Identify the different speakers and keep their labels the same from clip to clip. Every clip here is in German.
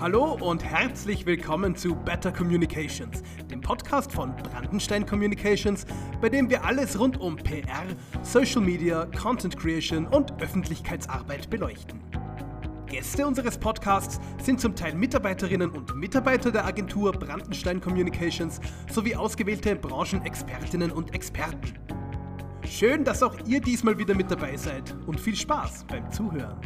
Speaker 1: Hallo und herzlich willkommen zu Better Communications, dem Podcast von Brandenstein Communications, bei dem wir alles rund um PR, Social Media, Content Creation und Öffentlichkeitsarbeit beleuchten. Gäste unseres Podcasts sind zum Teil Mitarbeiterinnen und Mitarbeiter der Agentur Brandenstein Communications sowie ausgewählte Branchenexpertinnen und Experten. Schön, dass auch ihr diesmal wieder mit dabei seid und viel Spaß beim Zuhören.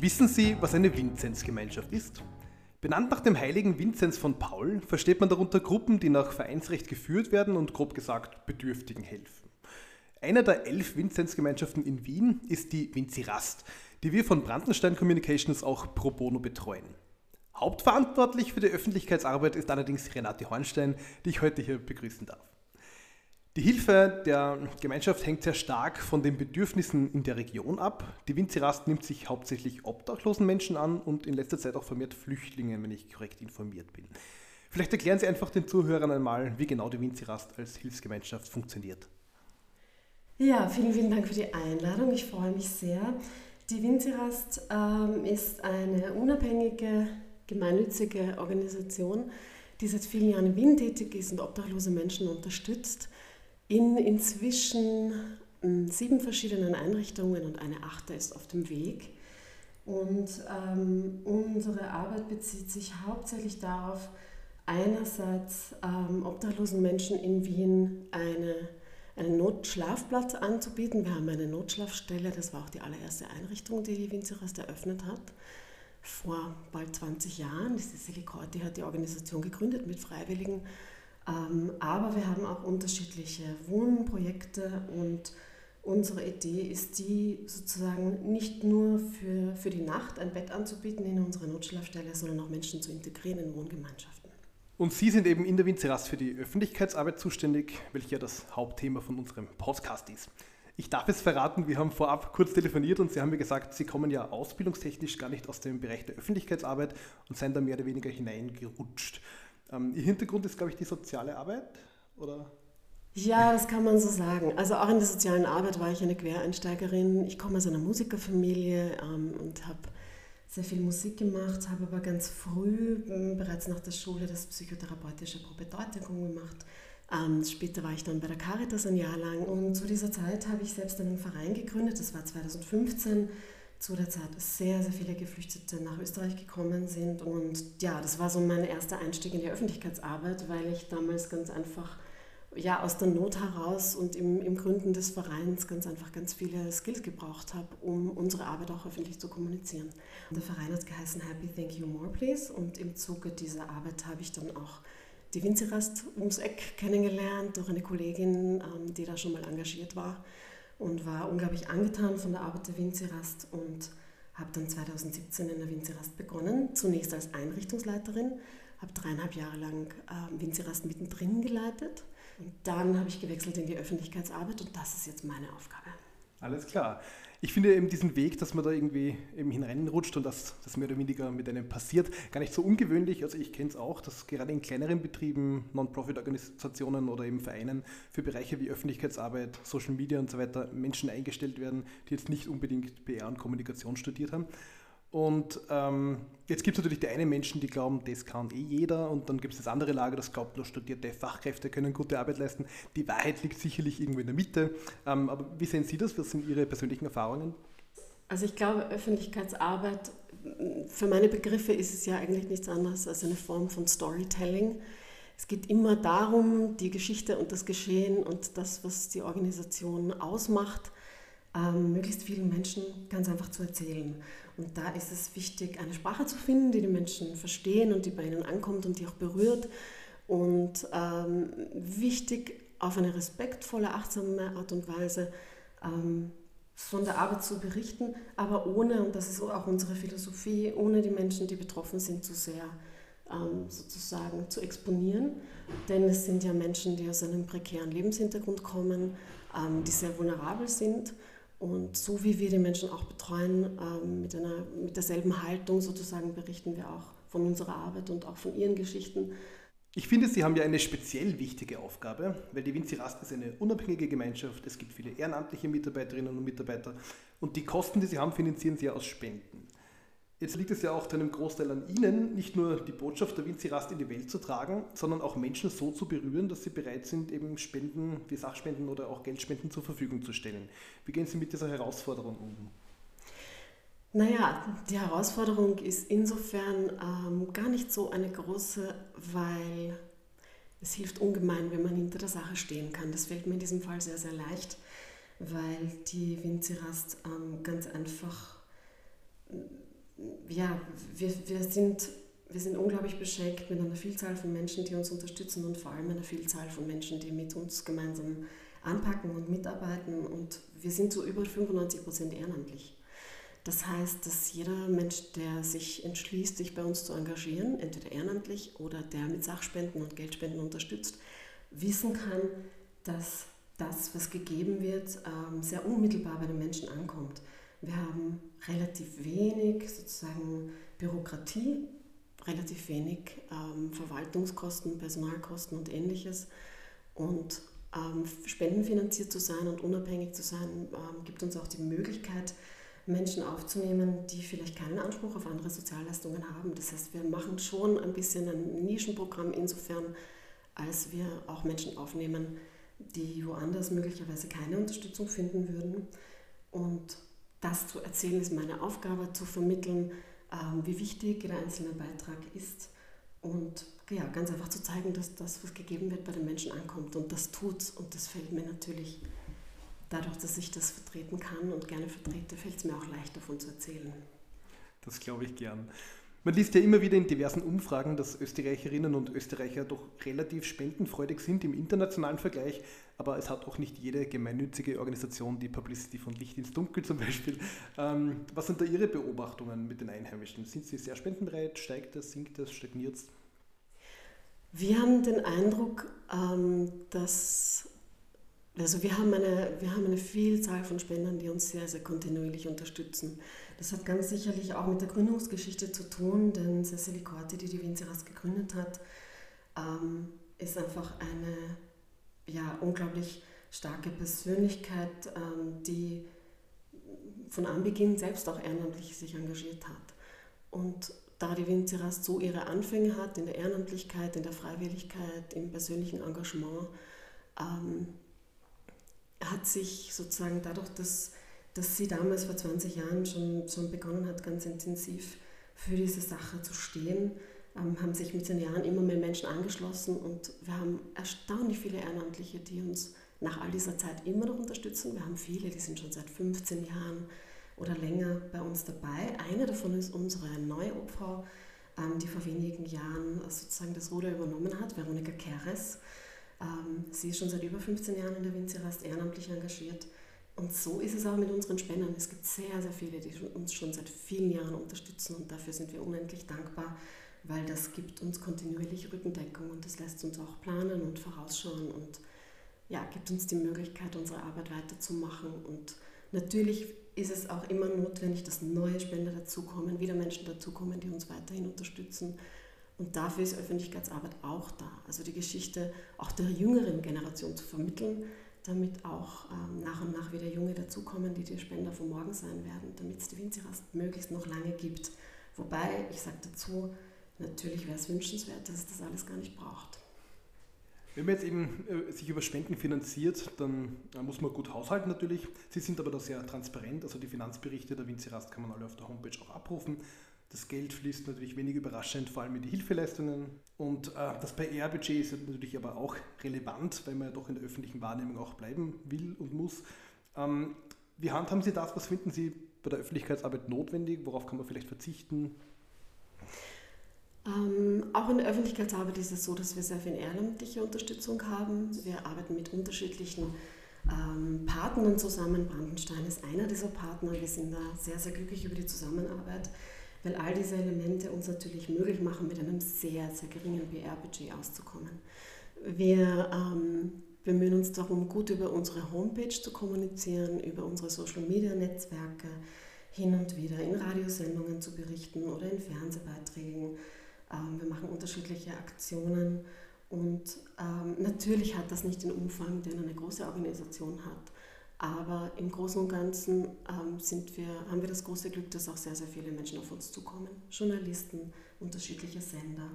Speaker 1: Wissen Sie, was eine Vinzenzgemeinschaft ist? Benannt nach dem heiligen Vinzenz von Paul versteht man darunter Gruppen, die nach Vereinsrecht geführt werden und grob gesagt Bedürftigen helfen. Eine der elf Vinzenzgemeinschaften in Wien ist die Vinzirast, die wir von Brandenstein Communications auch pro bono betreuen. Hauptverantwortlich für die Öffentlichkeitsarbeit ist allerdings Renate Hornstein, die ich heute hier begrüßen darf. Die Hilfe der Gemeinschaft hängt sehr stark von den Bedürfnissen in der Region ab. Die Winzirast nimmt sich hauptsächlich obdachlosen Menschen an und in letzter Zeit auch vermehrt Flüchtlingen, wenn ich korrekt informiert bin. Vielleicht erklären Sie einfach den Zuhörern einmal, wie genau die Winzirast als Hilfsgemeinschaft funktioniert.
Speaker 2: Ja, vielen, vielen Dank für die Einladung. Ich freue mich sehr. Die Winzirast ähm, ist eine unabhängige, gemeinnützige Organisation, die seit vielen Jahren in Wien tätig ist und obdachlose Menschen unterstützt in inzwischen hm, sieben verschiedenen Einrichtungen und eine achte ist auf dem Weg. Und ähm, unsere Arbeit bezieht sich hauptsächlich darauf, einerseits ähm, obdachlosen Menschen in Wien eine, einen Notschlafplatz anzubieten. Wir haben eine Notschlafstelle, das war auch die allererste Einrichtung, die die Winzerest eröffnet hat, vor bald 20 Jahren. Die Cecilie Korti hat die Organisation gegründet mit Freiwilligen aber wir haben auch unterschiedliche Wohnprojekte und unsere Idee ist die, sozusagen nicht nur für, für die Nacht ein Bett anzubieten in unserer Notschlafstelle, sondern auch Menschen zu integrieren in Wohngemeinschaften.
Speaker 1: Und Sie sind eben in der Winzerast für die Öffentlichkeitsarbeit zuständig, welches ja das Hauptthema von unserem Podcast ist. Ich darf es verraten, wir haben vorab kurz telefoniert und Sie haben mir gesagt, Sie kommen ja ausbildungstechnisch gar nicht aus dem Bereich der Öffentlichkeitsarbeit und seien da mehr oder weniger hineingerutscht. Ähm, Ihr Hintergrund ist, glaube ich, die soziale Arbeit, oder?
Speaker 2: Ja, das kann man so sagen. Also auch in der sozialen Arbeit war ich eine Quereinsteigerin. Ich komme aus einer Musikerfamilie ähm, und habe sehr viel Musik gemacht, habe aber ganz früh, ähm, bereits nach der Schule, das psychotherapeutische Probedeutigung gemacht. Ähm, später war ich dann bei der Caritas ein Jahr lang und zu dieser Zeit habe ich selbst einen Verein gegründet, das war 2015 zu der Zeit sehr, sehr viele Geflüchtete nach Österreich gekommen sind. Und ja, das war so mein erster Einstieg in die Öffentlichkeitsarbeit, weil ich damals ganz einfach ja, aus der Not heraus und im, im Gründen des Vereins ganz einfach ganz viele Skills gebraucht habe, um unsere Arbeit auch öffentlich zu kommunizieren. Der Verein hat geheißen Happy Thank You More Please und im Zuge dieser Arbeit habe ich dann auch die Winzirast ums Eck kennengelernt durch eine Kollegin, ähm, die da schon mal engagiert war und war unglaublich angetan von der Arbeit der Winzirast und habe dann 2017 in der Winzirast begonnen, zunächst als Einrichtungsleiterin, habe dreieinhalb Jahre lang äh, Winzirast mittendrin geleitet und dann habe ich gewechselt in die Öffentlichkeitsarbeit und das ist jetzt meine Aufgabe.
Speaker 1: Alles klar ich finde eben diesen Weg, dass man da irgendwie eben hineinrutscht und dass das mehr oder weniger mit einem passiert, gar nicht so ungewöhnlich. Also ich kenne es auch, dass gerade in kleineren Betrieben, Non-Profit-Organisationen oder eben Vereinen für Bereiche wie Öffentlichkeitsarbeit, Social Media und so weiter Menschen eingestellt werden, die jetzt nicht unbedingt PR und Kommunikation studiert haben. Und ähm, jetzt gibt es natürlich die einen Menschen, die glauben, das kann eh jeder. Und dann gibt es das andere Lager, das glaubt, nur studierte Fachkräfte können gute Arbeit leisten. Die Wahrheit liegt sicherlich irgendwo in der Mitte. Ähm, aber wie sehen Sie das? Was sind Ihre persönlichen Erfahrungen?
Speaker 2: Also ich glaube, Öffentlichkeitsarbeit, für meine Begriffe ist es ja eigentlich nichts anderes als eine Form von Storytelling. Es geht immer darum, die Geschichte und das Geschehen und das, was die Organisation ausmacht, ähm, möglichst vielen Menschen ganz einfach zu erzählen. Und da ist es wichtig, eine Sprache zu finden, die die Menschen verstehen und die bei ihnen ankommt und die auch berührt. Und ähm, wichtig, auf eine respektvolle, achtsame Art und Weise ähm, von der Arbeit zu berichten, aber ohne, und das ist auch unsere Philosophie, ohne die Menschen, die betroffen sind, zu sehr ähm, sozusagen zu exponieren. Denn es sind ja Menschen, die aus einem prekären Lebenshintergrund kommen, ähm, die sehr vulnerabel sind und so wie wir die Menschen auch betreuen, ähm, mit, einer, mit derselben Haltung sozusagen berichten wir auch von unserer Arbeit und auch von ihren Geschichten.
Speaker 1: Ich finde, Sie haben ja eine speziell wichtige Aufgabe, weil die Vinci Rast ist eine unabhängige Gemeinschaft. Es gibt viele ehrenamtliche Mitarbeiterinnen und Mitarbeiter und die Kosten, die Sie haben, finanzieren Sie ja aus Spenden. Jetzt liegt es ja auch zu einem Großteil an Ihnen, nicht nur die Botschaft der Vinci Rast in die Welt zu tragen, sondern auch Menschen so zu berühren, dass sie bereit sind, eben Spenden wie Sachspenden oder auch Geldspenden zur Verfügung zu stellen. Wie gehen Sie mit dieser Herausforderung um?
Speaker 2: Naja, die Herausforderung ist insofern ähm, gar nicht so eine große, weil es hilft ungemein, wenn man hinter der Sache stehen kann. Das fällt mir in diesem Fall sehr, sehr leicht, weil die Vinci Rast ähm, ganz einfach ja, wir, wir, sind, wir sind unglaublich beschenkt mit einer Vielzahl von Menschen, die uns unterstützen und vor allem einer Vielzahl von Menschen, die mit uns gemeinsam anpacken und mitarbeiten. Und wir sind zu über 95 Prozent ehrenamtlich. Das heißt, dass jeder Mensch, der sich entschließt, sich bei uns zu engagieren, entweder ehrenamtlich oder der mit Sachspenden und Geldspenden unterstützt, wissen kann, dass das, was gegeben wird, ähm, sehr unmittelbar bei den Menschen ankommt. Wir haben relativ wenig sozusagen Bürokratie, relativ wenig ähm, Verwaltungskosten, Personalkosten und ähnliches. Und ähm, spendenfinanziert zu sein und unabhängig zu sein, ähm, gibt uns auch die Möglichkeit, Menschen aufzunehmen, die vielleicht keinen Anspruch auf andere Sozialleistungen haben. Das heißt, wir machen schon ein bisschen ein Nischenprogramm insofern, als wir auch Menschen aufnehmen, die woanders möglicherweise keine Unterstützung finden würden. Und das zu erzählen ist meine Aufgabe, zu vermitteln, ähm, wie wichtig jeder einzelne Beitrag ist und ja, ganz einfach zu zeigen, dass das, was gegeben wird, bei den Menschen ankommt. Und das tut's. Und das fällt mir natürlich, dadurch, dass ich das vertreten kann und gerne vertrete, fällt es mir auch leicht, davon zu erzählen.
Speaker 1: Das glaube ich gern. Man liest ja immer wieder in diversen Umfragen, dass Österreicherinnen und Österreicher doch relativ spendenfreudig sind im internationalen Vergleich, aber es hat auch nicht jede gemeinnützige Organisation die Publicity von Licht ins Dunkel zum Beispiel. Ähm, was sind da Ihre Beobachtungen mit den Einheimischen? Sind sie sehr spendenbereit? Steigt das, sinkt das, stagniert es?
Speaker 2: Wir haben den Eindruck, ähm, dass also wir haben, eine, wir haben eine Vielzahl von Spendern, die uns sehr, sehr kontinuierlich unterstützen. Das hat ganz sicherlich auch mit der Gründungsgeschichte zu tun, denn Cecily Corti, die die Vinceras gegründet hat, ähm, ist einfach eine ja, unglaublich starke Persönlichkeit, ähm, die von Anbeginn selbst auch ehrenamtlich sich engagiert hat. Und da die Vinceras so ihre Anfänge hat, in der Ehrenamtlichkeit, in der Freiwilligkeit, im persönlichen Engagement, ähm, hat sich sozusagen dadurch, dass dass sie damals vor 20 Jahren schon, schon begonnen hat, ganz intensiv für diese Sache zu stehen, ähm, haben sich mit den Jahren immer mehr Menschen angeschlossen und wir haben erstaunlich viele Ehrenamtliche, die uns nach all dieser Zeit immer noch unterstützen. Wir haben viele, die sind schon seit 15 Jahren oder länger bei uns dabei. Eine davon ist unsere neue Obfrau, ähm, die vor wenigen Jahren sozusagen das Ruder übernommen hat, Veronika Keres. Ähm, sie ist schon seit über 15 Jahren in der Winzerast ehrenamtlich engagiert und so ist es auch mit unseren Spendern. Es gibt sehr, sehr viele, die uns schon seit vielen Jahren unterstützen und dafür sind wir unendlich dankbar, weil das gibt uns kontinuierlich Rückendeckung und das lässt uns auch planen und vorausschauen und ja, gibt uns die Möglichkeit, unsere Arbeit weiterzumachen. Und natürlich ist es auch immer notwendig, dass neue Spender dazukommen, wieder Menschen dazukommen, die uns weiterhin unterstützen. Und dafür ist Öffentlichkeitsarbeit auch da. Also die Geschichte auch der jüngeren Generation zu vermitteln, damit auch ähm, nach und nach wieder Junge dazukommen, die die Spender von morgen sein werden, damit es die Winzirast möglichst noch lange gibt. Wobei, ich sage dazu, natürlich wäre es wünschenswert, dass es das alles gar nicht braucht.
Speaker 1: Wenn man jetzt eben äh, sich über Spenden finanziert, dann äh, muss man gut haushalten natürlich. Sie sind aber da sehr transparent, also die Finanzberichte der Winzirast kann man alle auf der Homepage auch abrufen. Das Geld fließt natürlich wenig überraschend, vor allem in die Hilfeleistungen. Und äh, das PR-Budget ist natürlich aber auch relevant, weil man ja doch in der öffentlichen Wahrnehmung auch bleiben will und muss. Ähm, wie handhaben Sie das? Was finden Sie bei der Öffentlichkeitsarbeit notwendig? Worauf kann man vielleicht verzichten?
Speaker 2: Ähm, auch in der Öffentlichkeitsarbeit ist es so, dass wir sehr viel ehrenamtliche Unterstützung haben. Wir arbeiten mit unterschiedlichen ähm, Partnern zusammen. Brandenstein ist einer dieser Partner. Wir sind da sehr, sehr glücklich über die Zusammenarbeit weil all diese Elemente uns natürlich möglich machen, mit einem sehr, sehr geringen PR-Budget auszukommen. Wir ähm, bemühen uns darum, gut über unsere Homepage zu kommunizieren, über unsere Social-Media-Netzwerke, hin und wieder in Radiosendungen zu berichten oder in Fernsehbeiträgen. Ähm, wir machen unterschiedliche Aktionen und ähm, natürlich hat das nicht den Umfang, den eine große Organisation hat. Aber im Großen und Ganzen ähm, sind wir, haben wir das große Glück, dass auch sehr, sehr viele Menschen auf uns zukommen. Journalisten, unterschiedliche Sender,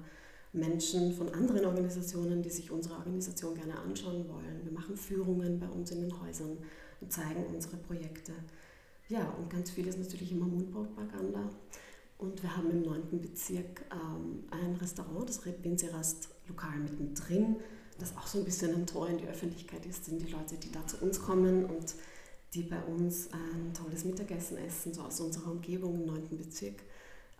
Speaker 2: Menschen von anderen Organisationen, die sich unsere Organisation gerne anschauen wollen. Wir machen Führungen bei uns in den Häusern und zeigen unsere Projekte. Ja, und ganz viel ist natürlich immer Mundpropaganda. Und wir haben im 9. Bezirk ähm, ein Restaurant, das Binserast lokal mittendrin, das auch so ein bisschen ein Tor in die Öffentlichkeit ist, sind die Leute, die da zu uns kommen und die bei uns ein tolles Mittagessen essen, so aus unserer Umgebung im 9. Bezirk.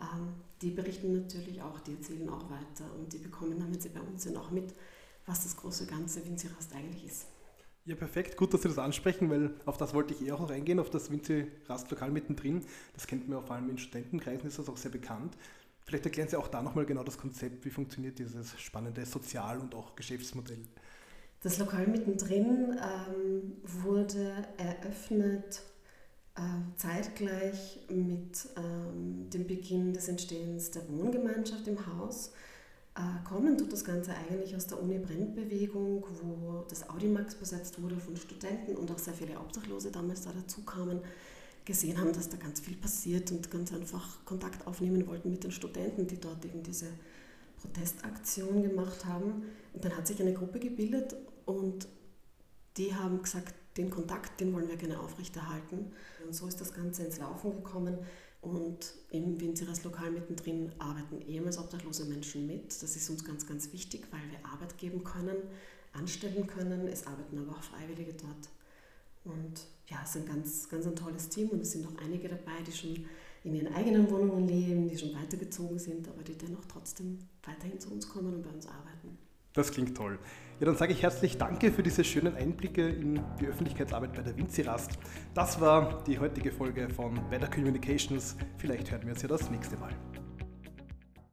Speaker 2: Ähm, die berichten natürlich auch, die erzählen auch weiter und die bekommen dann, wenn sie bei uns sind, auch mit, was das große Ganze Winzirast eigentlich ist.
Speaker 1: Ja, perfekt. Gut, dass Sie das ansprechen, weil auf das wollte ich eh auch noch eingehen, auf das Vinci Rastlokal mittendrin. Das kennt man vor allem in Studentenkreisen, ist das auch sehr bekannt. Vielleicht erklären Sie auch da nochmal genau das Konzept, wie funktioniert dieses spannende Sozial- und auch Geschäftsmodell.
Speaker 2: Das Lokal mittendrin ähm, wurde eröffnet äh, zeitgleich mit ähm, dem Beginn des Entstehens der Wohngemeinschaft im Haus. Äh, kommen tut das Ganze eigentlich aus der Uni-Brennt-Bewegung, wo das Audimax besetzt wurde von Studenten und auch sehr viele Obdachlose damals da dazu kamen, gesehen haben, dass da ganz viel passiert und ganz einfach Kontakt aufnehmen wollten mit den Studenten, die dort eben diese Protestaktion gemacht haben. Und dann hat sich eine Gruppe gebildet und die haben gesagt, den Kontakt, den wollen wir gerne aufrechterhalten. Und so ist das Ganze ins Laufen gekommen. Und im Winzeres Lokal mittendrin arbeiten ehemals obdachlose Menschen mit. Das ist uns ganz, ganz wichtig, weil wir Arbeit geben können, anstellen können. Es arbeiten aber auch Freiwillige dort. Ja, es ist ein ganz, ganz ein tolles Team und es sind auch einige dabei, die schon in ihren eigenen Wohnungen leben, die schon weitergezogen sind, aber die dennoch trotzdem weiterhin zu uns kommen und bei uns arbeiten.
Speaker 1: Das klingt toll. Ja, dann sage ich herzlich Danke für diese schönen Einblicke in die Öffentlichkeitsarbeit bei der Vinci-Rast. Das war die heutige Folge von Better Communications. Vielleicht hören wir uns ja das nächste Mal.